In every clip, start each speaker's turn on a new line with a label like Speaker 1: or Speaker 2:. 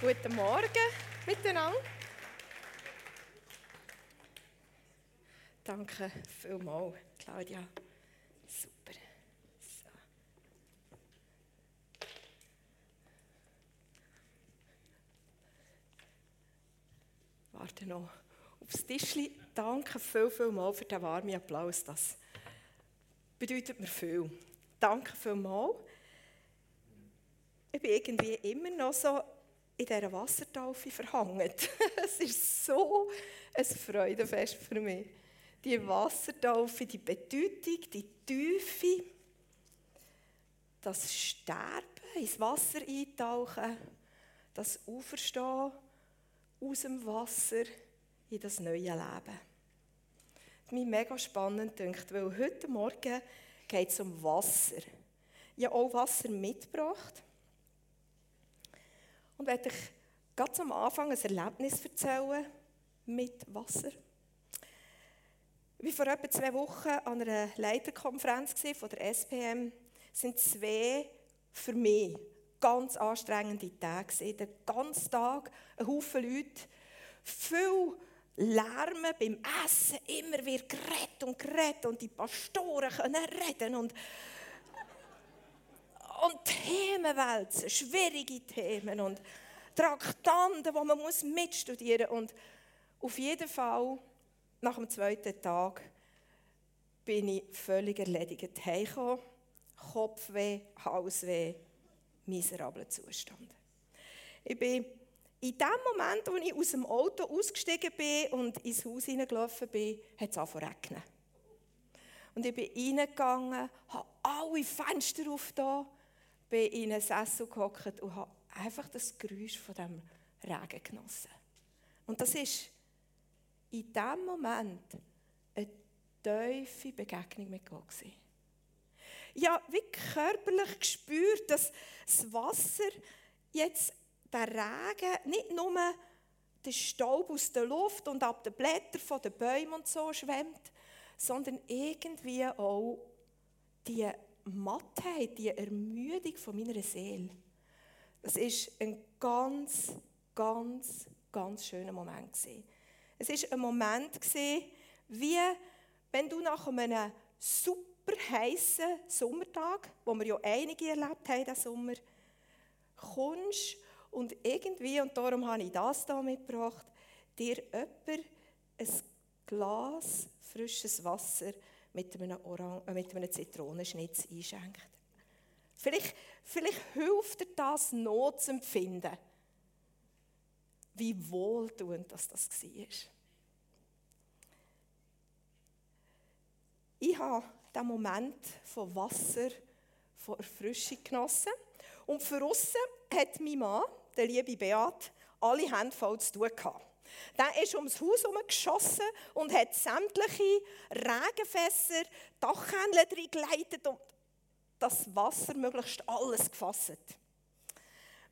Speaker 1: Guten Morgen miteinander. Danke vielmals, Claudia. Super. So. Warte noch aufs Tischli. Danke viel, viel mal für den warmen Applaus. Das bedeutet mir viel. Danke vielmals. Ich bin irgendwie immer noch so in dieser Wassertaufe verhangen. es ist so ein Freudenfest für mich. Die Wassertaufe, die Bedeutung, die Tiefe, das Sterben, ins Wasser eintauchen, das Auferstehen aus dem Wasser in das neue Leben. Das mich mega spannend dünkt, weil heute Morgen geht es um Wasser. Ich habe auch Wasser mitgebracht. Und werde ich ganz am Anfang ein Erlebnis erzählen mit Wasser. Wie vor etwa zwei Wochen an einer Leiterkonferenz von der SPM sind zwei für mich ganz anstrengende Tage. Den ganzen Tag ein Haufen Leute, viel Lärm beim Essen, immer wieder geredet und geredet und die Pastoren können reden und und Themen wälzen, schwierige Themen und Traktanten, die man muss mitstudieren muss. Und auf jeden Fall, nach dem zweiten Tag, bin ich völlig erledigt heimgekommen. Kopfweh, Halsweh, miserabler Zustand. Ich bin in dem Moment, als ich aus dem Auto ausgestiegen bin und ins Haus hineingelaufen bin, hat es angefangen zu regnen. Und ich bin reingegangen, habe alle Fenster aufgetan bin in einen Sessel gehockt und habe einfach das Geräusch von dem Regen genossen. Und das ist in dem Moment eine tiefe Begegnung mit Gott gewesen. Ich habe wie körperlich gespürt, dass das Wasser jetzt der Regen nicht nur den Staub aus der Luft und ab den Blättern der Bäume und so schwemmt, sondern irgendwie auch die Mattheit, die Ermüdung von meiner Seele, das ist ein ganz, ganz, ganz schöner Moment gewesen. Es ist ein Moment gewesen, wie wenn du nach einem super heißen Sommertag, wo wir ja einige erlebt haben diesen Sommer, kommst und irgendwie, und darum habe ich das hier mitgebracht, dir jemand ein Glas frisches Wasser mit einem, Orang äh, mit einem Zitronenschnitz einschenkt. Vielleicht, vielleicht hilft dir das, Not zu empfinden, wie wohltuend das, das war. Ich habe diesen Moment von Wasser, von Erfrischung genossen. Und für aussen hat mein Mann, der liebe Beat, alle Hände voll zu tun gehabt. Der ist ums Haus geschossen und hat sämtliche Regenfässer, Dachhändler geleitet und das Wasser möglichst alles gefasst.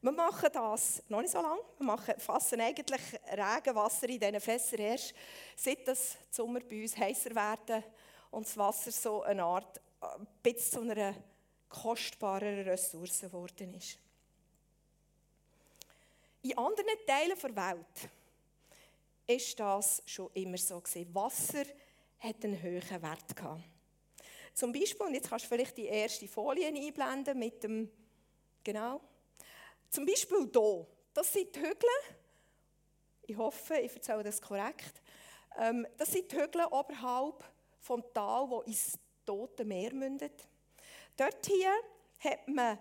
Speaker 1: Wir machen das noch nicht so lange. Wir machen, fassen eigentlich Regenwasser in diesen Fässern erst, seit das Sommer bei uns heißer werden und das Wasser so eine Art, ein äh, bisschen zu einer kostbaren Ressource geworden ist. In anderen Teilen der Welt ist das schon immer so gewesen. Wasser hat einen hohen Wert gehabt. Zum Beispiel, und jetzt kannst du vielleicht die erste Folie einblenden mit dem, genau. Zum Beispiel hier, das sind die Hügel. Ich hoffe, ich erzähle das korrekt. Ähm, das sind die Hügel oberhalb vom Tal, wo ins Tote Meer mündet. Dort hier hat man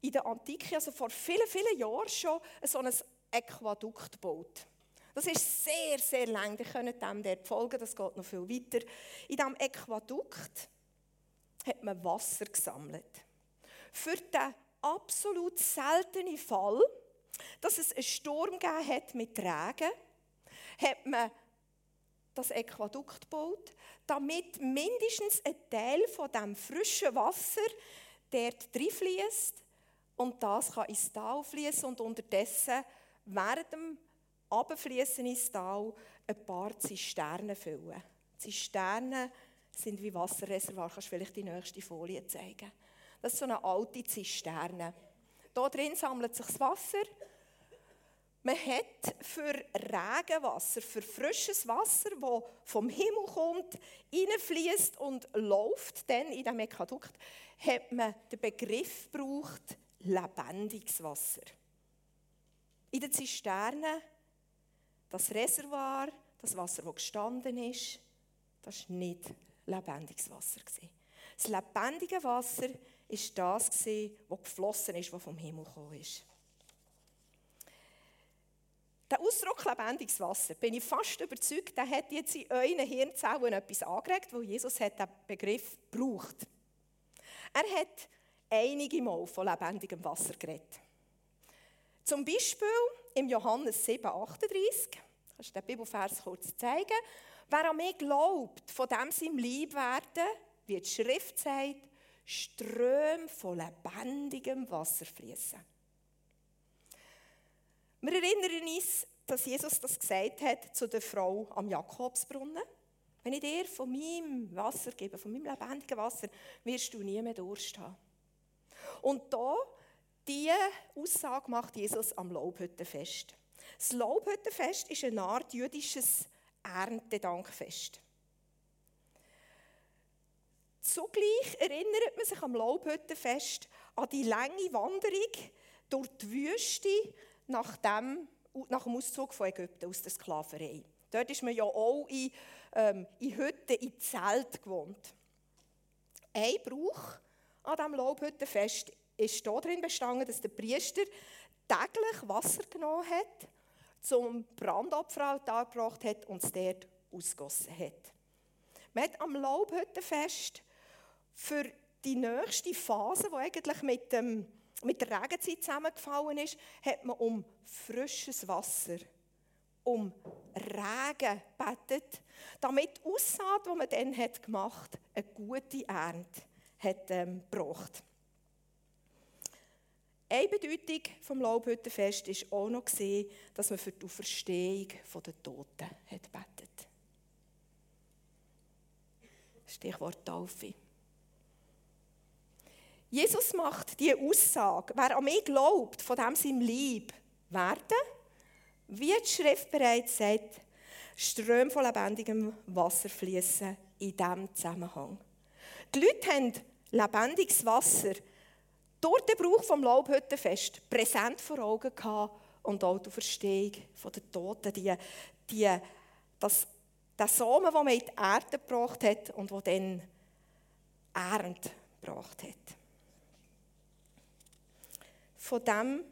Speaker 1: in der Antike, also vor vielen, vielen Jahren schon, so ein Aquadukt gebaut. Das ist sehr, sehr lang. Ihr könnt dem dort folgen, das geht noch viel weiter. In diesem Aquadukt hat man Wasser gesammelt. Für den absolut seltenen Fall, dass es einen Sturm hat mit Regen, hat man das Aquadukt gebaut, damit mindestens ein Teil von dem frischen Wasser dort fließt und das kann ins Tal fließen und unterdessen während dem runterfließen ins Tal, ein paar Zisternen füllen. Zisternen sind wie Wasserreservoir. Kannst du vielleicht die nächste Folie zeigen? Das ist so eine alte Zisterne. Hier drin sammelt sich das Wasser. Man hat für Regenwasser, für frisches Wasser, das vom Himmel kommt, reinfließt und läuft, dann in diesem Mekadukt, hat man den Begriff gebraucht, lebendiges Wasser. In den Zisternen, das Reservoir, das Wasser, das gestanden ist, das war nicht lebendiges Wasser. Das lebendige Wasser war das, das geflossen ist, das vom Himmel gekommen ist. Der Ausdruck lebendiges Wasser, bin ich fast überzeugt, der hat jetzt in euren Hirnzellen etwas angeregt, weil Jesus hat den Begriff gebraucht. Er hat einige Mal von lebendigem Wasser geredet. Zum Beispiel im Johannes 7, 38, kannst du den Bibelvers kurz zeigen, wer an mich glaubt, von dem seinem Lieb werden, wie die Schrift sagt, Ströme von lebendigem Wasser fließen. Wir erinnern uns, dass Jesus das gesagt hat zu der Frau am Jakobsbrunnen. Wenn ich dir von meinem Wasser gebe, von meinem lebendigen Wasser, wirst du nie mehr Durst haben. Und da, diese Aussage macht Jesus am Laubhüttenfest. Das Laubhüttenfest ist eine Art jüdisches Erntedankfest. Zugleich erinnert man sich am Laubhüttenfest an die lange Wanderung durch die Wüste nach dem, nach dem Auszug von Ägypten aus der Sklaverei. Dort ist man ja auch in, ähm, in Hütten, in Zelt gewohnt. Ein Brauch an diesem Laubhüttenfest ist darin bestanden, dass der Priester täglich Wasser genommen hat, zum Brandopferaltar gebracht hat und es dort ausgossen hat. Man hat am Laubhüttenfest für die nächste Phase, die eigentlich mit dem mit der Regenzeit zusammengefallen ist, hat man um frisches Wasser, um Regen gebetet, damit die Aussaat, die man dann gemacht hat, eine gute Ernte hat, ähm, gebracht. Eine Bedeutung des Laubhüttenfest war auch noch, dass man für die Auferstehung der Toten hat gebetet Stichwort Taufe. Jesus macht die Aussage, wer an mich glaubt, von dem seinem Lieb werden, wie die Schrift bereits sagt, Ströme von lebendigem Wasser fließen in diesem Zusammenhang. Die Leute haben lebendiges Wasser durch den Brauch vom Laubhüttenfest präsent vor Augen gehabt und auch die Verstehung der Toten, die, die, das, der Samen, den man in die Erde gebracht hat und der dann Ernte gebracht hat von dem,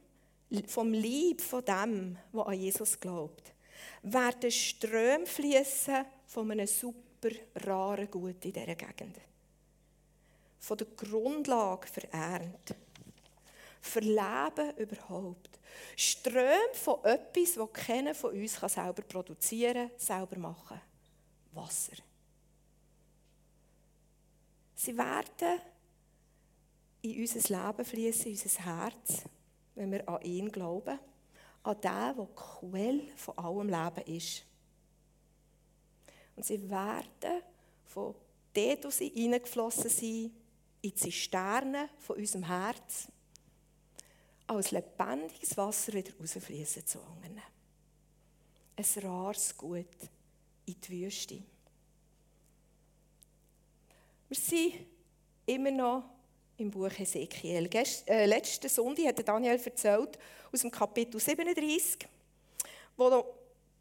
Speaker 1: vom Lieb von dem, der an Jesus glaubt, werden Ströme fließen von einem super raren Gut in dieser Gegend. Von der Grundlage für Ernte. Für Leben überhaupt. Ströme von etwas, das keiner von uns selber produzieren kann, selber machen Wasser. Sie werden in unser Leben fließen, in unser Herz, wenn wir an ihn glauben, an den, der die Quelle von allem Leben ist. Und sie werden von dort, wo sie hineingeflossen sind, in die Zisterne von unserem Herz, als lebendiges Wasser wieder rausfließen zu anderen. Ein rares Gut in die Wüste. Wir sind immer noch im Buch Ezekiel. Gest, äh, letzten Sonntag hat Daniel erzählt aus dem Kapitel 37, wo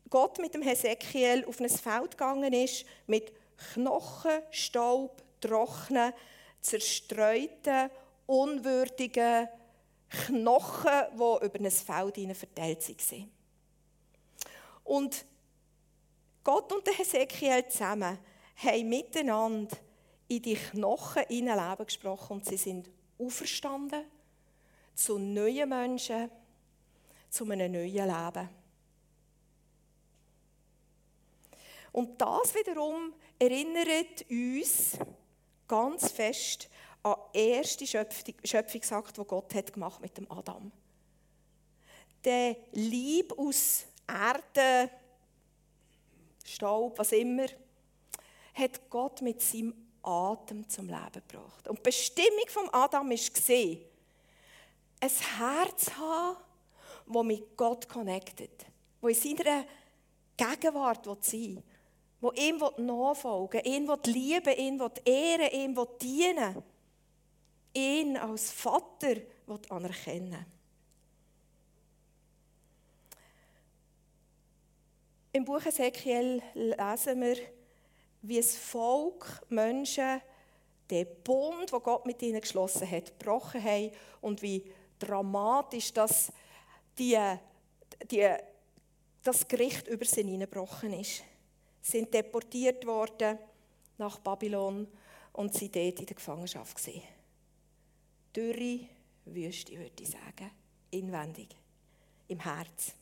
Speaker 1: Gott mit dem Hesekiel auf ein Feld gegangen ist mit Knochen, Staub, trockenen, zerstreuten, unwürdigen Knochen, die über ein Feld verteilt waren. Und Gott und der Hesekiel zusammen haben miteinander in die Knochen in Leben gesprochen und sie sind auferstanden zu neuen Menschen, zu einem neuen Leben. Und das wiederum erinnert uns ganz fest an den ersten Schöpfungsakt, den Gott hat gemacht mit dem Adam. Der Lieb aus Erde, Staub, was immer, hat Gott mit seinem Atem zum Leben gebracht. Und die Bestimmung von Adam war, ein Herz haben, der mit Gott connected, der in seiner Gegenwart sein will, der ihm nachfolgen will, ihn lieben ihn ehren ihm dienen ihn als Vater anerkennen Im Buch Ezekiel lesen wir, wie das Volk Menschen den Bund, den Gott mit ihnen geschlossen hat, gebrochen haben und wie dramatisch das, die, die, das Gericht über sie hineingebrochen ist. Sind deportiert worden nach Babylon und sie dort in der Gefangenschaft gesehen. Dürre Wüste, würde ich sagen, inwendig, im Herz.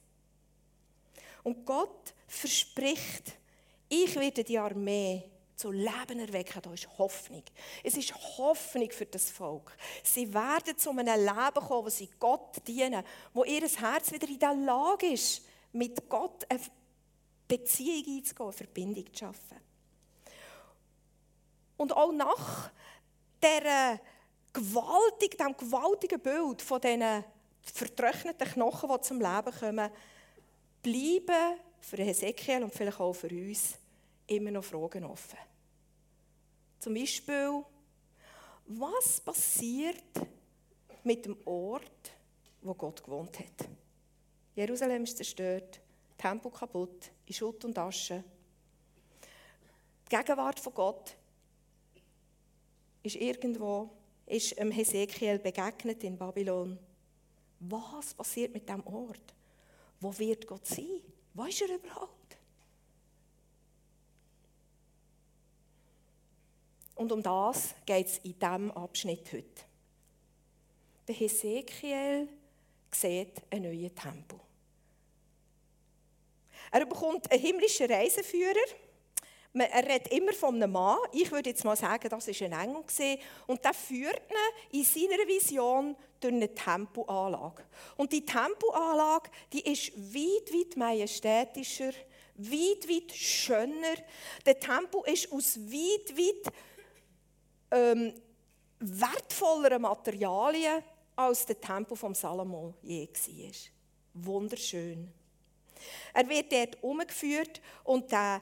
Speaker 1: Und Gott verspricht, ich werde die Armee zu Leben erwecken. Da ist Hoffnung. Es ist Hoffnung für das Volk. Sie werden zu einem Leben kommen, wo sie Gott dienen, wo ihr Herz wieder in der Lage ist, mit Gott eine Beziehung einzugehen, Verbindung zu schaffen. Und auch nach dieser gewaltig, dem gewaltigen Bild von diesen vertrockneten Knochen, die zum Leben kommen, bleiben für Hesekiel und vielleicht auch für uns immer noch Fragen offen. Zum Beispiel, was passiert mit dem Ort, wo Gott gewohnt hat? Jerusalem ist zerstört, Tempel kaputt, in Schutt und Asche. Die Gegenwart von Gott ist irgendwo, ist Hesekiel begegnet in Babylon. Was passiert mit dem Ort? Wo wird Gott sein? Wo ist er überhaupt? Und um das geht es in diesem Abschnitt heute. Der Hesekiel sieht einen neuen Tempel. Er bekommt einen himmlischen Reiseführer. Er redet immer von einem Mann. Ich würde jetzt mal sagen, das war ein Engel. Und der führt ihn in seiner Vision durch eine Tempelanlage. Und die Tempelanlage, die ist weit, weit majestätischer, weit, weit schöner. Der Tempel ist aus weit, weit ähm, wertvolleren Materialien als der Tempel von Salomo je war. Wunderschön. Er wird dort umgeführt und der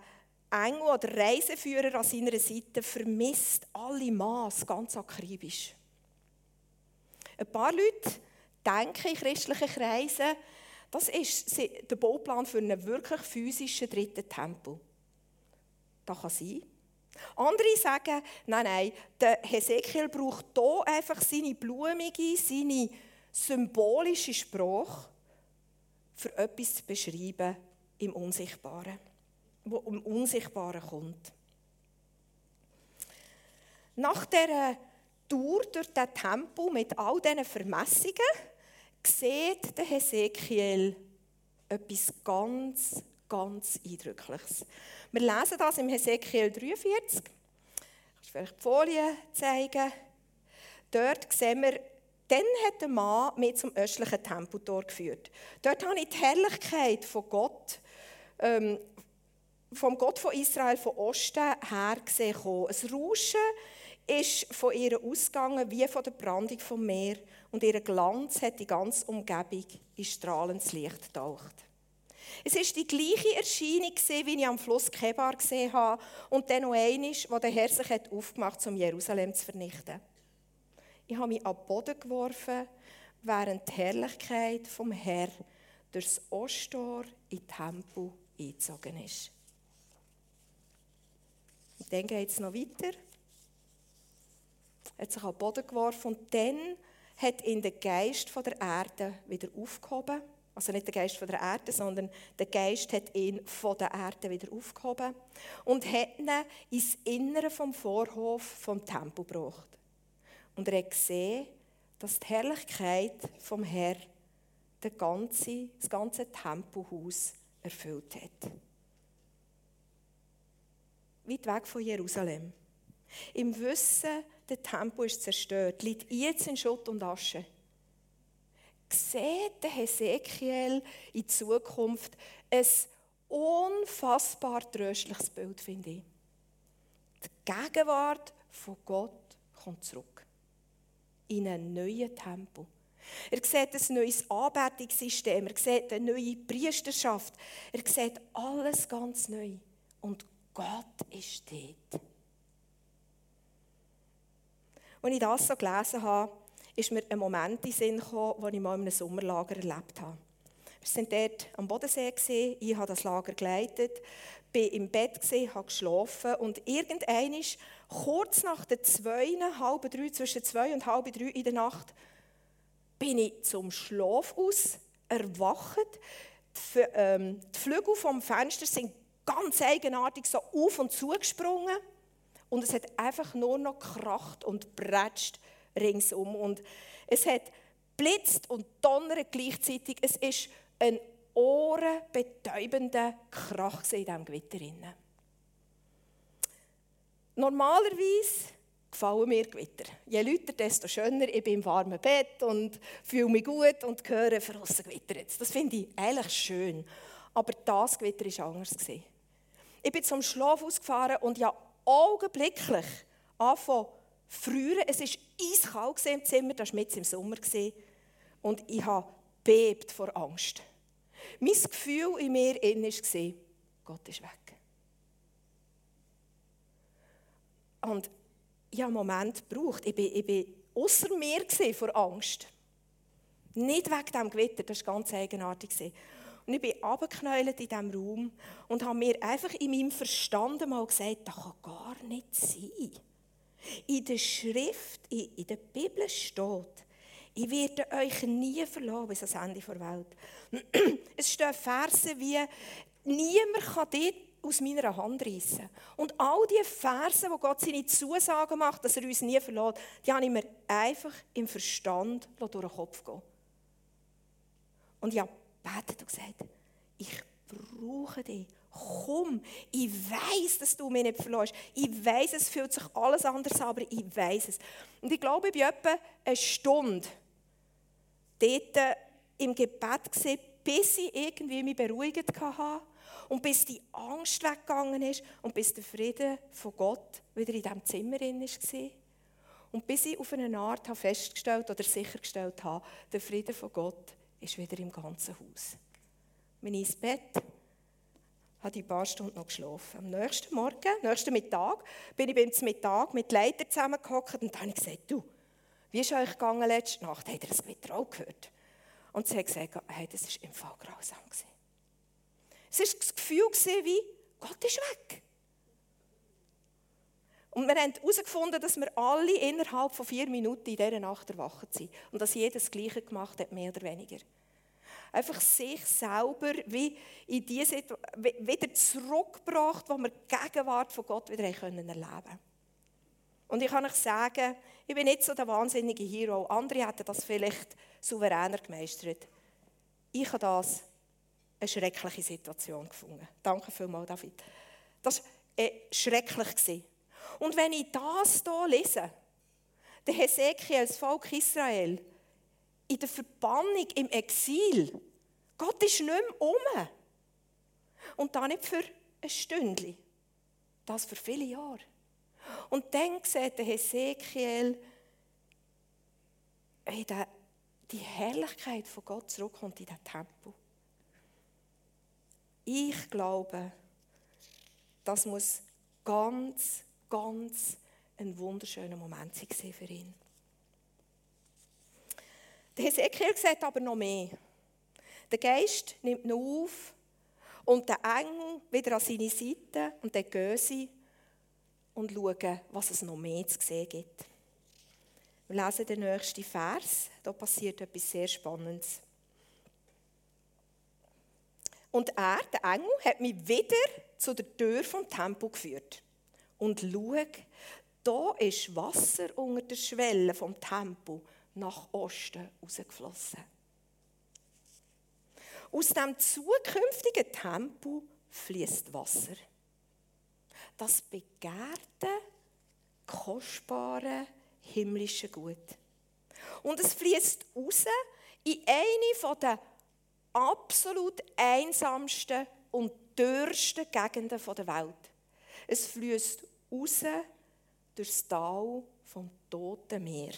Speaker 1: Engel oder Reiseführer an seiner Seite vermisst alle Maß ganz akribisch. Ein paar Leute denken in christlichen Kreisen, das ist der Bauplan für einen wirklich physischen dritten Tempel. Das kann sein. Andere sagen, nein, nein, der Hesekiel braucht hier einfach seine blumige, seine symbolische Sprache, für etwas zu beschreiben im Unsichtbaren, wo im Unsichtbaren kommt. Nach der Tour durch den Tempel mit all diesen Vermessungen sieht der Hesekiel etwas ganz, ganz Eindrückliches. Wir lesen das im Hesekiel 43. Ich kann vielleicht die Folie zeigen. Dort sehen wir, dann hat der Mann mich zum östlichen Tempeltor geführt. Dort habe ich die Herrlichkeit von Gott, ähm, vom Gott von Israel von Osten her gesehen. Ein Rauschen ist von ihr ausgegangen wie von der Brandung vom Meer und ihr Glanz hat die ganze Umgebung in strahlendes Licht getaucht. Es ist die gleiche Erscheinung, wie ich am Fluss Kebar gesehen habe und dann noch einmal, wo der Herr sich aufgemacht hat, um Jerusalem zu vernichten. Ich habe mich ab Boden geworfen, während die Herrlichkeit vom Herrn durchs Osttor in den Tempel eingezogen ist. Und dann geht es noch weiter. Er hat sich ab Boden geworfen und dann hat ihn der Geist von der Erde wieder aufgehoben also nicht der Geist von der Erde, sondern der Geist hat ihn von der Erde wieder aufgehoben und hat ihn ins Innere vom Vorhof vom Tempel gebracht. Und er hat gesehen, dass die Herrlichkeit vom Herrn das ganze, das ganze Tempelhaus erfüllt hat. Weit weg von Jerusalem. Im Wissen, der Tempel ist zerstört, liegt jetzt in Schutt und Asche sieht der Hesekiel in Zukunft ein unfassbar tröstliches Bild, finde ich. Die Gegenwart von Gott kommt zurück. In einen neuen Tempel. Er sieht ein neues Anbetungssystem. Er sieht eine neue Priesterschaft. Er sieht alles ganz neu. Und Gott ist dort. Als ich das so gelesen habe, ist mir ein Moment in den Sinn gekommen, den ich mal in einem Sommerlager erlebt habe. Wir waren dort am Bodensee, ich habe das Lager geleitet, bin im Bett, habe geschlafen und irgendwann, kurz nach der zwei, halb drei, zwischen zwei und halb drei in der Nacht, bin ich zum Schlaf aus erwacht. Die, ähm, die Flügel vom Fenster sind ganz eigenartig so auf und zu gesprungen und es hat einfach nur noch gekracht und bretscht ringsum und es hat blitzt und donnert gleichzeitig. Es ist ein ohrenbetäubender Krach in diesem Gewitter. Normalerweise gefallen mir Gewitter. Je lauter, desto schöner. Ich bin im warmen Bett und fühle mich gut und höre verrossen Gewitter jetzt. Das finde ich eigentlich schön. Aber das Gewitter war anders. Ich bin zum Schlaf ausgefahren und ja augenblicklich angefangen früher. Es war eiskalt im Zimmer, das war mitten im Sommer. Und ich habe bebt vor Angst. Mein Gefühl in mir war, Gott ist weg. Und ich habe einen Moment gebraucht. Ich war, ich war außer mir vor Angst. Nicht wegen dem Gewitter, das war ganz eigenartig. Und ich bin abgeknäult in diesem Raum und habe mir einfach in meinem Verstand mal gesagt, das kann gar nicht sein. In der Schrift, in der Bibel steht, ich werde euch nie verlassen bis ans Ende der Welt. Es stehen Verse wie, niemand kann dich aus meiner Hand reissen. Und all die Verse, wo Gott seine Zusagen macht, dass er uns nie verlässt, die habe ich mir einfach im Verstand durch den Kopf gehen. Und ich habe gebetet und gesagt, ich brauche dich. Komm, ich weiß, dass du mich nicht verlässt. Ich weiß, es fühlt sich alles anders an, aber ich weiß es. Und ich glaube, ich bin etwa eine Stunde dort im Gebet gesehen, bis ich irgendwie mich beruhigt hatte und bis die Angst weggegangen ist und bis der Frieden von Gott wieder in diesem Zimmer war. Und bis ich auf eine Art festgestellt oder sichergestellt habe, der Frieden von Gott ist wieder im ganzen Haus. Bin ich ins Bett, habe ein paar Stunden noch geschlafen. Am nächsten Morgen, nächsten Mittag, bin ich beim Mittag mit Leiter zusammengehockt und dann habe ich gesagt, du, wie ist euch gegangen letzte Nacht? Habt ihr das Gewitter auch gehört? Und sie hat gesagt, hey, das war im Fall grausam. Es war das Gefühl wie, Gott ist weg. Und wir haben herausgefunden, dass wir alle innerhalb von vier Minuten in dieser Nacht erwacht sind. Und dass jeder das Gleiche gemacht hat, mehr oder weniger. Einfach sich selber wie in diese wieder zurückgebracht, wo wir die Gegenwart von Gott wieder erleben können. Und ich kann euch sagen, ich bin nicht so der wahnsinnige Hero. Andere hätten das vielleicht souveräner gemeistert. Ich habe das eine schreckliche Situation gefunden. Danke vielmals, David. Das war schrecklich. Und wenn ich das hier lese, der Hesekiel, das Volk Israel, in der Verbannung, im Exil, Gott ist nicht mehr um. Und da nicht für ein Stündchen, das für viele Jahre. Und dann sieht der Hesekiel, wie die Herrlichkeit von Gott zurückkommt in den Tempel. Ich glaube, das muss ganz, ganz ein wunderschöner Moment sein für ihn. Der Hesekiel sieht aber noch mehr. Der Geist nimmt ihn auf und der Engel wieder an seine Seite und dann gehen sie und schauen, was es noch mehr zu sehen gibt. Wir lesen den nächsten Vers. Da passiert etwas sehr Spannendes. Und er, der Engel, hat mich wieder zu der Tür vom Tempel geführt. Und schau, da ist Wasser unter der Schwelle vom Tempel nach Osten rausgeflossen. Aus dem zukünftigen Tempel fließt Wasser das begehrte, kostbare, himmlische Gut. Und es fließt raus in eine der absolut einsamsten und dürrsten Gegenden der Welt. Es fließt raus durchs Tal vom Toten Meer.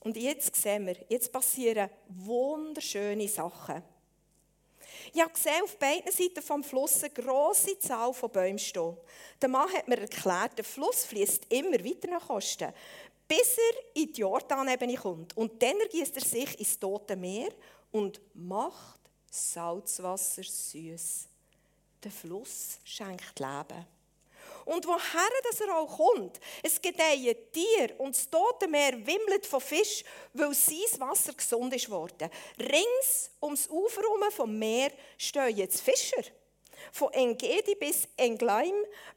Speaker 1: Und jetzt sehen wir, jetzt passieren wunderschöne Sachen. Ich habe gesehen, auf beiden Seiten des Flusses eine grosse Zahl von Bäumen stehen. Der Mann hat mir erklärt, der Fluss fließt immer weiter nach Osten, bis er in die Jordanebene kommt. Und dann ergießt er sich ins Tote Meer und macht Salzwasser süß. Der Fluss schenkt Leben. Und woher das er auch kommt, es gedeihen Tier und das Tote Meer wimmelt von Fisch, weil sein Wasser gesund ist worden. Rings ums Ufer herum vom Meer stehen jetzt Fischer. Von Engedi bis Engleim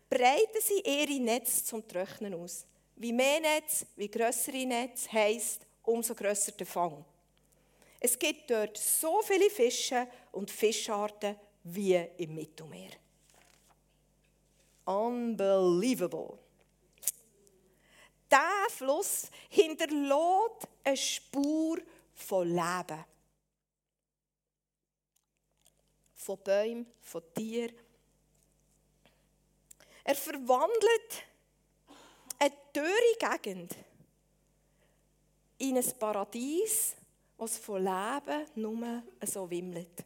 Speaker 1: breiten sie ihre Netze zum Trocknen aus. Wie mehr Netz, wie größere Netz heisst, umso grösser der Fang. Es gibt dort so viele Fische und Fischarten wie im Mittelmeer. Unbelievable. Dieser Fluss hinterlässt eine Spur von Leben. Von Bäumen, von Tieren. Er verwandelt eine teure Gegend in ein Paradies, was von Leben nur so wimmelt.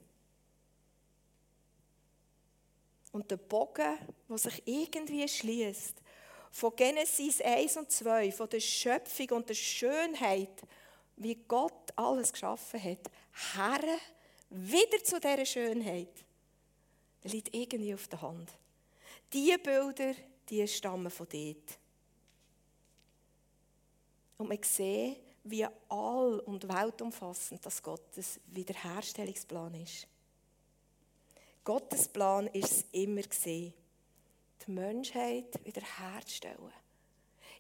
Speaker 1: Und der Bogen, der sich irgendwie schließt, von Genesis 1 und 2, von der Schöpfung und der Schönheit, wie Gott alles geschaffen hat, her wieder zu dieser Schönheit, liegt irgendwie auf der Hand. Diese Bilder, die stammen von dort. Und man sieht, wie all- und weltumfassend das Gottes Wiederherstellungsplan ist. Gottes Plan ist es immer gesehen, die Menschheit wiederherzustellen.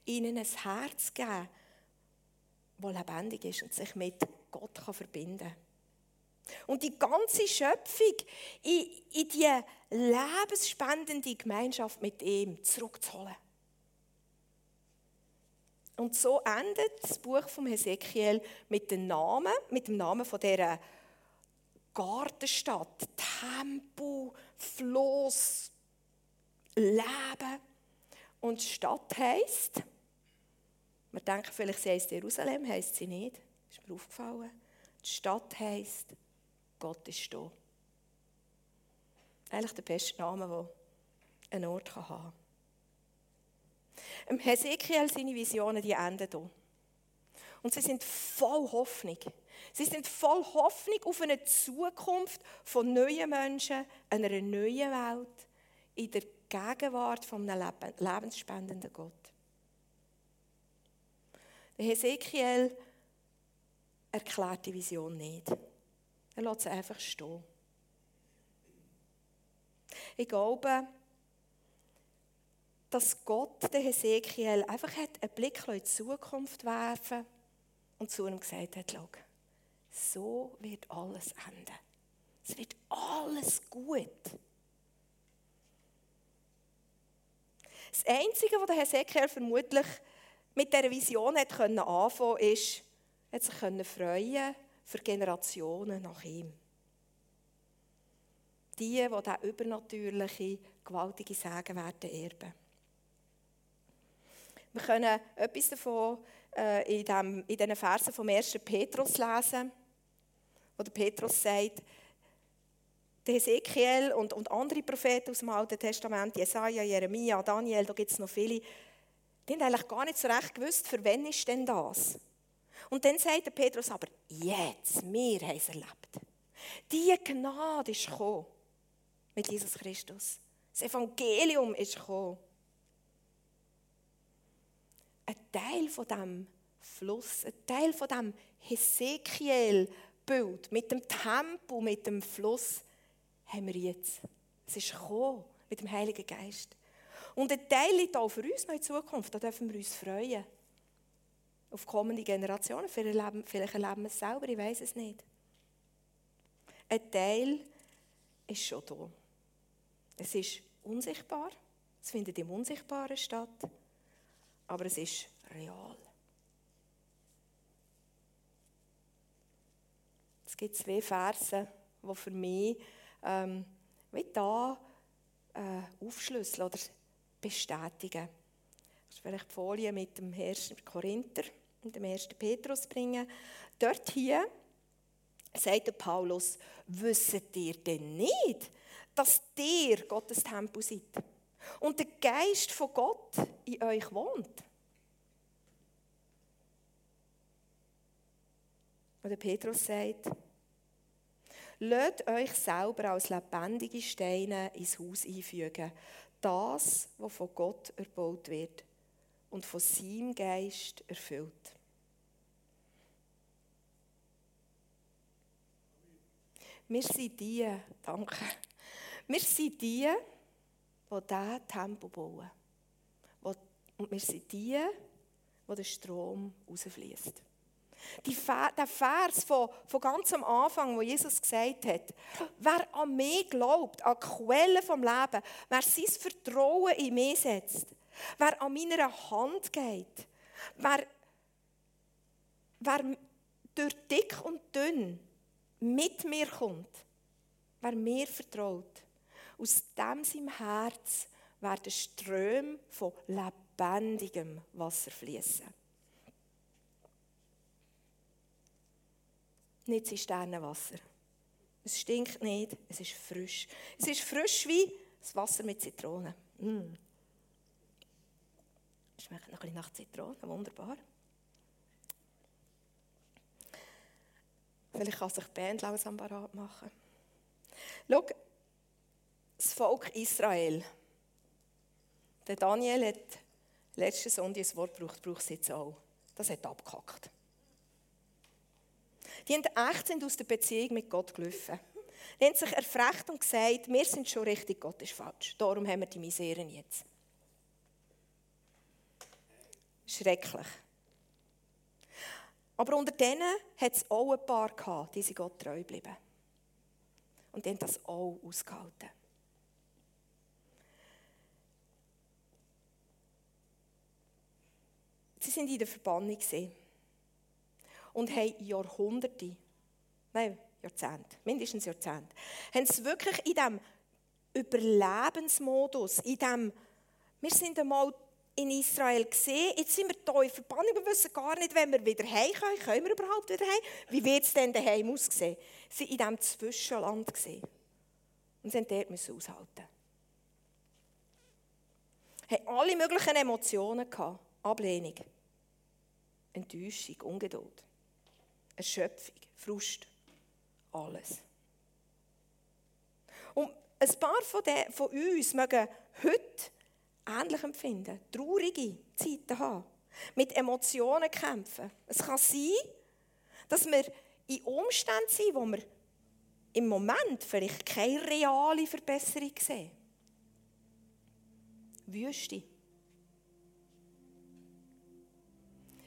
Speaker 1: Ihnen ein Herz geben, das lebendig ist und sich mit Gott verbinden kann. Und die ganze Schöpfung in, in die lebensspendende Gemeinschaft mit ihm zurückzuholen. Und so endet das Buch von Hesekiel mit dem Namen, mit dem Namen von dieser Gartenstadt, Tempo, Fluss, Leben. Und die Stadt heisst, man denkt vielleicht, sie heisst Jerusalem, heisst sie nicht. Ist mir aufgefallen. Die Stadt heisst, Gott ist da. Eigentlich der beste Name, den ein Ort haben kann. Hesekiel, seine Visionen, die enden hier. Und sie sind voll Hoffnung. Sie sind voll Hoffnung auf eine Zukunft von neuen Menschen, einer neuen Welt, in der Gegenwart von einem lebensspendenden Gott. Der Hesekiel erklärt die Vision nicht. Er lässt sie einfach stehen. Ich glaube, dass Gott den Hesekiel einfach einen Blick in die Zukunft werfen und zu ihm gesagt hat, schau, so wird alles enden. Es wird alles gut. Das Einzige, was der Hesekiel vermutlich mit dieser Vision hat können anfangen ist, hat sich können freuen für Generationen nach ihm. Die, die diese übernatürliche, gewaltige Sagen werden erben. Wir können etwas davon äh, in, dem, in diesen Versen vom 1. Petrus lesen, wo der Petrus sagt, der Ezekiel und, und andere Propheten aus dem Alten Testament, Jesaja, Jeremia, Daniel, da gibt es noch viele, die haben eigentlich gar nicht so recht gewusst, für wen ist denn das? Und dann sagt der Petrus aber, jetzt, wir haben es erlebt. Die Gnade ist gekommen mit Jesus Christus. Das Evangelium ist gekommen ein Teil von dem Fluss, ein Teil von dem Hesekiel-Bild mit dem Tempo, mit dem Fluss, haben wir jetzt. Es ist gekommen mit dem Heiligen Geist. Und ein Teil liegt auch für uns noch in Zukunft. Da dürfen wir uns freuen. Auf kommende Generationen. Vielleicht erleben, vielleicht erleben wir es selber, ich weiß es nicht. Ein Teil ist schon da. Es ist unsichtbar. Es findet im Unsichtbaren statt aber es ist real. Es gibt zwei Verse, die für mich ähm, wie da äh, aufschlüsseln oder bestätigen. Ist vielleicht die Folie mit dem 1. Korinther, in dem 1. Petrusbrief. Dort hier sagt Paulus, wisset ihr denn nicht, dass ihr Gottes Tempel seid und der Geist von Gott in euch wohnt? Und der Petrus sagt, Lasst euch selber als lebendige Steine ins Haus einfügen. Das, was von Gott erbaut wird und von seinem Geist erfüllt. Wir sind die, danke, wir sind die, die diesen Tempo bauen. Und wir sind die, wo der Strom rausfließt. der Vers von, von ganz am Anfang, wo Jesus gesagt hat, wer an mich glaubt, an die Quelle vom Leben, wer sein Vertrauen in mich setzt, wer an meiner Hand geht, wer, wer durch dick und dünn mit mir kommt, wer mir vertraut, aus dem seinem Herz werden Ströme von lebendigem Wasser fließen. Nicht Zisternenwasser. Es stinkt nicht, es ist frisch. Es ist frisch wie das Wasser mit Zitronen. Mm. Schmeckt noch ein bisschen nach Zitronen, wunderbar. Vielleicht kann sich die Band langsam parat machen. Schau, das Volk Israel. Der Daniel hat letzten Sonntag ein Wort gebraucht, braucht es jetzt auch. Das hat abgehackt. Die haben echt sind aus der Beziehung mit Gott gelaufen. Die haben sich erfrecht und gesagt, wir sind schon richtig, Gott ist falsch. Darum haben wir die Miseren jetzt. Schrecklich. Aber unter denen hat es auch ein paar gehabt, die sich Gott treu blieben. Und die haben das auch ausgehalten. Sie sind in der Verbannung und haben Jahrhunderte, nein, Jahrzehnte, mindestens Jahrzehnte, haben sie wirklich in diesem Überlebensmodus, in diesem, wir sind einmal in Israel gesehen. Jetzt sind wir hier in Verbannung. Wir wissen gar nicht, wenn wir wieder heim können. Wir überhaupt wieder heim? Wie wird es denn daheim aussehen? Sie waren in diesem Zwischenland. Gewesen. Und sie dort müssen aushalten. Hatten alle möglichen Emotionen. Gehabt. Ablehnung, Enttäuschung, Ungeduld, Erschöpfung, Frust. Alles. Und ein paar von, den, von uns mögen heute ähnlich empfinden, traurige Zeiten haben, mit Emotionen kämpfen. Es kann sein, dass wir in Umständen sind, wo wir im Moment vielleicht keine reale Verbesserung sehen. Wüste.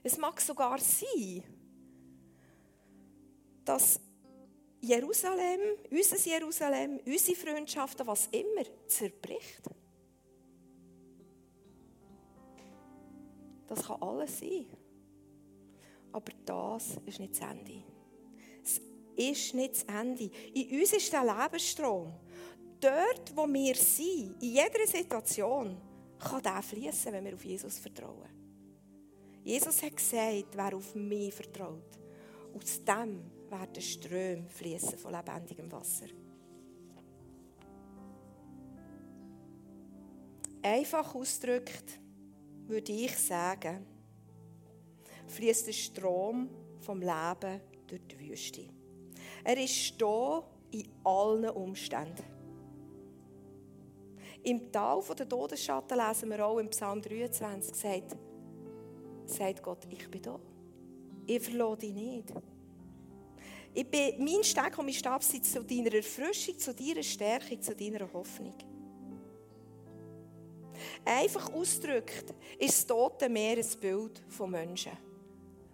Speaker 1: Es mag sogar sein, dass Jerusalem, unser Jerusalem, unsere Freundschaften, was immer, zerbricht. Das kann alles sein. Aber das ist nicht das Ende. Es ist nicht das Ende. In uns ist der Lebensstrom. Dort, wo wir sind, in jeder Situation, kann der fließen, wenn wir auf Jesus vertrauen. Jesus hat gesagt, wer auf mich vertraut, aus dem werden Ströme fließen von lebendigem Wasser. Einfach ausgedrückt, würde ich sagen, fließt der Strom vom Leben durch die Wüste. Er ist da in allen Umständen. Im Tal der Todesschatten lesen wir auch im Psalm 23, sagt, sagt Gott, ich bin da. Ich verlasse dich nicht. Ich bin, mein Steg und mein Stab sind zu deiner Erfrischung, zu deiner Stärkung, zu deiner Hoffnung. Einfach ausgedrückt ist das Tote Meer ein Bild von Menschen.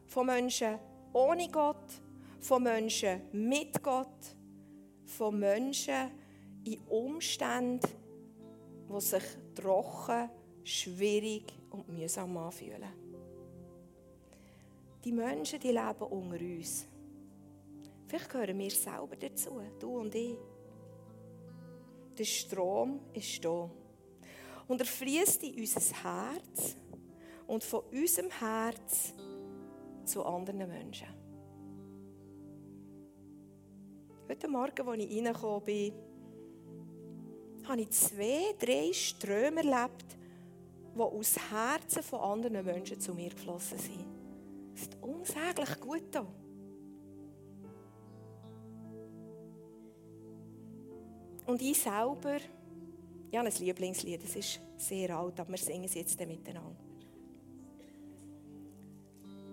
Speaker 1: Von Menschen ohne Gott, von Menschen mit Gott, von Menschen in Umständen, die sich trocken, schwierig und mühsam anfühlen. Die Menschen, die leben unter uns. Vielleicht gehören wir selber dazu, du und ich. Der Strom ist da. Und er fließt in unser Herz. Und von unserem Herz zu anderen Menschen. Heute Morgen, als ich reingekommen bin, habe ich zwei, drei Ströme erlebt, die aus Herzen von anderen Menschen zu mir geflossen sind. Es ist unsäglich gut hier. Und ich selber, ich habe ein Lieblingslied, es ist sehr alt, aber wir singen es jetzt miteinander.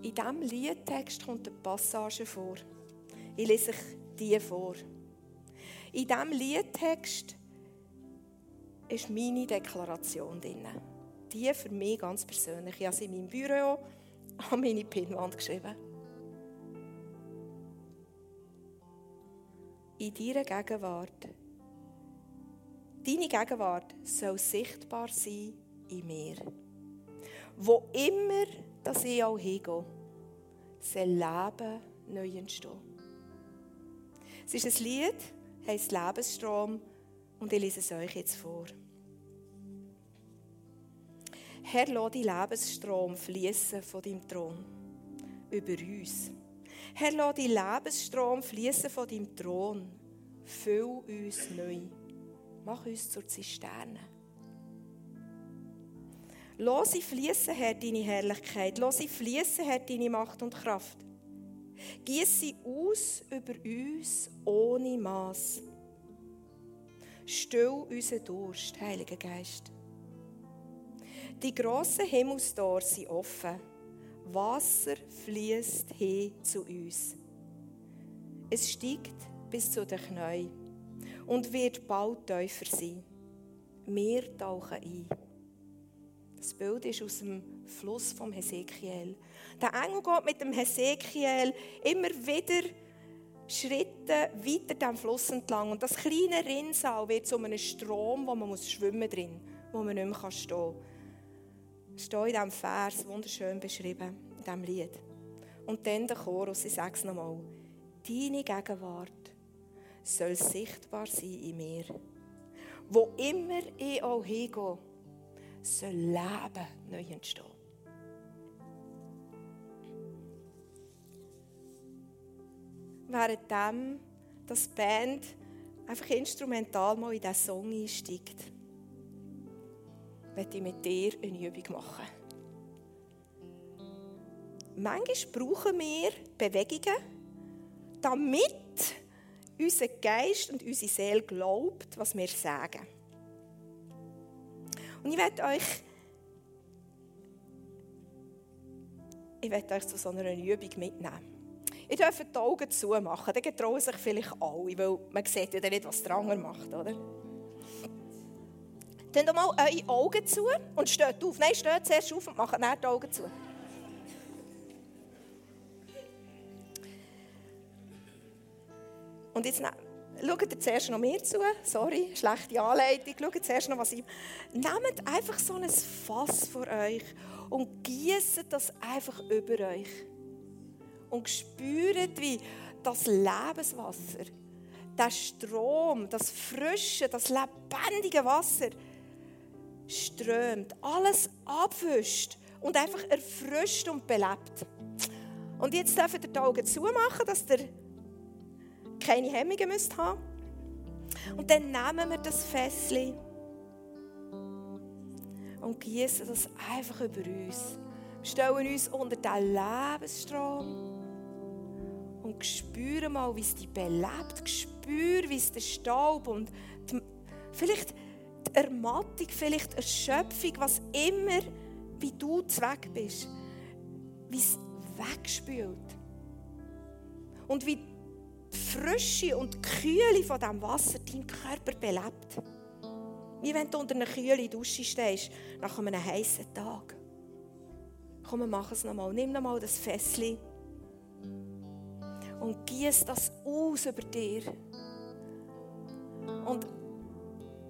Speaker 1: In diesem Liedtext kommt eine Passage vor. Ich lese euch die vor. In diesem Liedtext ist meine Deklaration drin. Die für mich ganz persönlich. Ich habe sie in meinem Büro an meine Pinnwand geschrieben. In deiner Gegenwart Deine Gegenwart soll sichtbar sein in mir. Wo immer dass ich auch hingehe, soll Leben neu entstehen. Es ist ein Lied, heisst Lebensstrom, und ich lese es euch jetzt vor. Herr, lass die Lebensstrom fließen von deinem Thron über uns. Herr, lass die Lebensstrom fließen von deinem Thron. Füll uns neu. Mach uns zur Zisterne. Lass sie fließen, Herr, deine Herrlichkeit. Lass sie fließen, Herr, deine Macht und Kraft. Gieß sie aus über uns ohne Maß. Still unseren Durst, Heiliger Geist. Die grossen Himmelstore sind offen. Wasser fließt hin zu uns. Es steigt bis zu den Knien und wird bald tiefer sein. Wir tauchen ein. Das Bild ist aus dem Fluss vom Hesekiel. Der Engel geht mit dem Hesekiel immer wieder Schritte weiter dem Fluss entlang. Und das kleine Rinnsal wird zu einem Strom, wo man muss schwimmen drin, wo man nicht mehr stehen kann. Steht in diesem Vers, wunderschön beschrieben, in diesem Lied. Und dann der Chorus, ich sage es nochmal. Deine Gegenwart soll sichtbar sein in mir. Wo immer ich auch hingehe, soll Leben neu entstehen. Währenddem das Band einfach instrumental mal in diesen Song einsteigt, werde ich mit dir eine Übung machen. Manchmal brauchen wir Bewegungen, damit unser Geist und unsere Seele glaubt, was wir sagen. Und ich werde euch, ich werde euch zu so einer Übung mitnehmen. Ihr dürft die Augen zumachen, dann getrauen sich vielleicht alle, weil man sieht ja nicht, was der andere macht, oder? Dann mal eure Augen zu und steht auf. Nein, steht zuerst auf und macht dann die Augen zu. Und jetzt schaut ihr zuerst noch mir zu. Sorry, schlechte Anleitung. Schaut zuerst noch, was ich... Nehmt einfach so ein Fass vor euch und gießt das einfach über euch. Und spürt, wie das Lebenswasser, der Strom, das frische, das lebendige Wasser strömt, alles abwischt und einfach erfrischt und belebt. Und jetzt dürft ihr die Augen zumachen, dass der keine Hemmungen müsst haben. Und dann nehmen wir das Fässchen und gießen das einfach über uns. Wir stellen uns unter den Lebensstrom und spüren mal, wie es dich belebt. Spür, wie es der Staub und die, vielleicht die Ermattung, vielleicht Erschöpfung, was immer, wie du zweck bist, wie es wegspült. Und wie die Frische und die Kühle von diesem Wasser deinen Körper belebt. Wie wenn du unter einer kühlen Dusche stehst, nach einem heißen Tag. Komm, machen es nochmal. Nimm nochmal das Fässchen und gieß das aus über dir. Und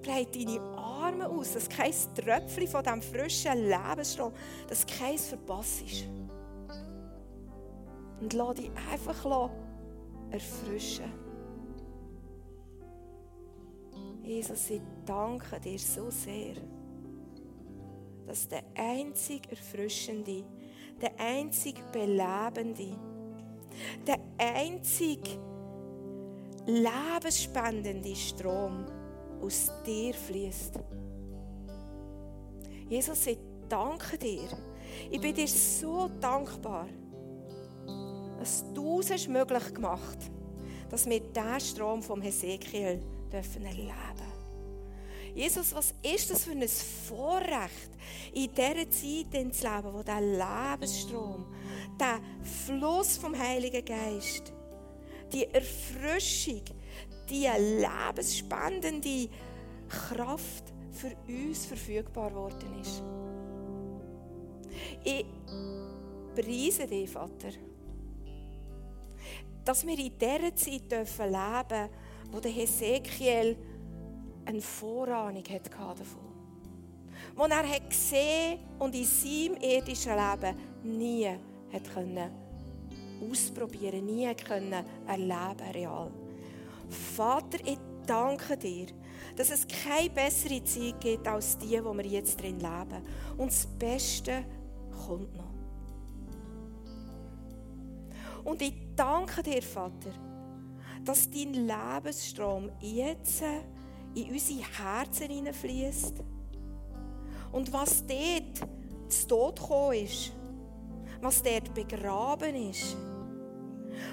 Speaker 1: breite deine Arme aus, dass kein Tröpfchen von diesem frischen Lebensstrom, dass kein verpasst ist. Und lass dich einfach erfrischen. Jesus, ich danke dir so sehr, dass der einzig Erfrischende, der einzig Belebende, der einzig lebensspendende Strom aus dir fließt. Jesus, ich danke dir. Ich bin dir so dankbar, dass du es möglich gemacht hast, dass wir diesen Strom vom Hesekiel dürfen Jesus, was ist das für ein Vorrecht, in dieser Zeit zu leben, wo der Lebensstrom, der Fluss vom Heiligen Geist, die Erfrischung, die lebensspendende Kraft für uns verfügbar worden ist. Ich preise dich, Vater, dass wir in dieser Zeit dürfen leben wo der Hesekiel eine Vorahnung hatte davon. Wo er hat gesehen und in seinem irdischen Leben nie hat können ausprobieren, nie können erleben real. Vater, ich danke dir, dass es keine bessere Zeit gibt als die, wo wir jetzt drin leben. Und das Beste kommt noch. Und ich danke dir, Vater, dass dein Lebensstrom jetzt in unsere Herzen hineinfließt. Und was dort zu Tod gekommen ist, was dort begraben ist,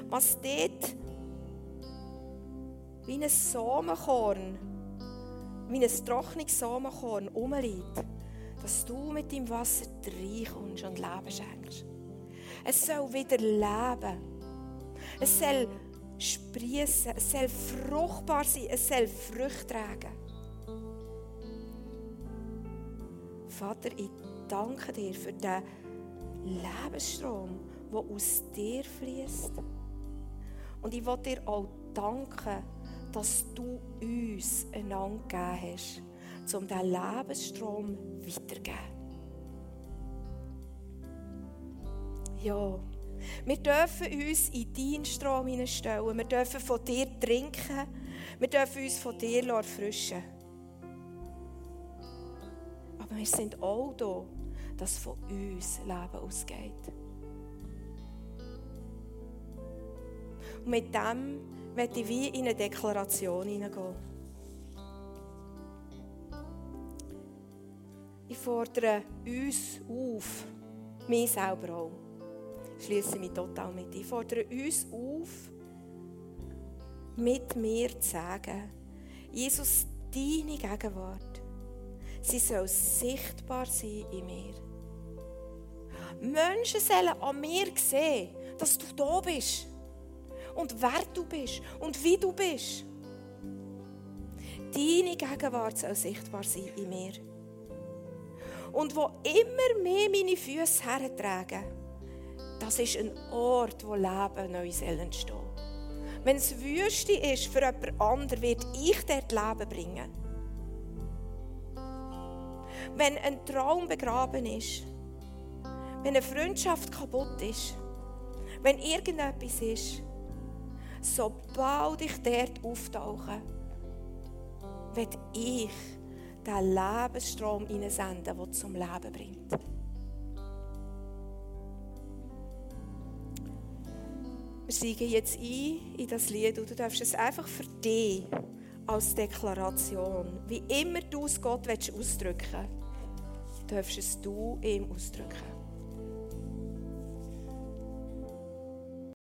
Speaker 1: was dort wie ein Samenkorn, wie ein trockenes Samenkorn rumliegt, dass du mit deinem Wasser reinkommst und Leben schenkst. Es soll wieder leben. Es soll sprießen, es soll fruchtbar sein, es soll Früchte tragen. Vater, ich danke dir für den Lebensstrom, der aus dir fließt. Und ich will dir auch danken, dass du uns einander gegeben hast, um diesen Lebensstrom weiterzugeben. Ja, wir dürfen uns in deinen Strom hineinstellen. Wir dürfen von dir trinken. Wir dürfen uns von dir erfrischen. Aber wir sind auch da, dass von uns Leben ausgeht. Und mit dem möchte ich wie in eine Deklaration hineingehen. Ich fordere uns auf, mich selber auch. Ich schließe mich total mit. Ich fordere uns auf, mit mir zu sagen, Jesus, deine Gegenwart, sie soll sichtbar sein in mir. Menschen sollen an mir sehen, dass du da bist und wer du bist und wie du bist. Deine Gegenwart soll sichtbar sein in mir. Und wo immer mehr meine Füße hertragen, das ist ein Ort, wo Leben neu entstehen Wenn es Wüste ist für jemand anderen, wird ich dort Leben bringen. Wenn ein Traum begraben ist, wenn eine Freundschaft kaputt ist, wenn irgendetwas ist, sobald ich dort auftauche, werde ich den Lebensstrom senden, der zum Leben bringt. Wir steigen jetzt ein in das Lied und du darfst es einfach für dich als Deklaration, wie immer du es Gott ausdrücken willst, darfst es du ihm ausdrücken.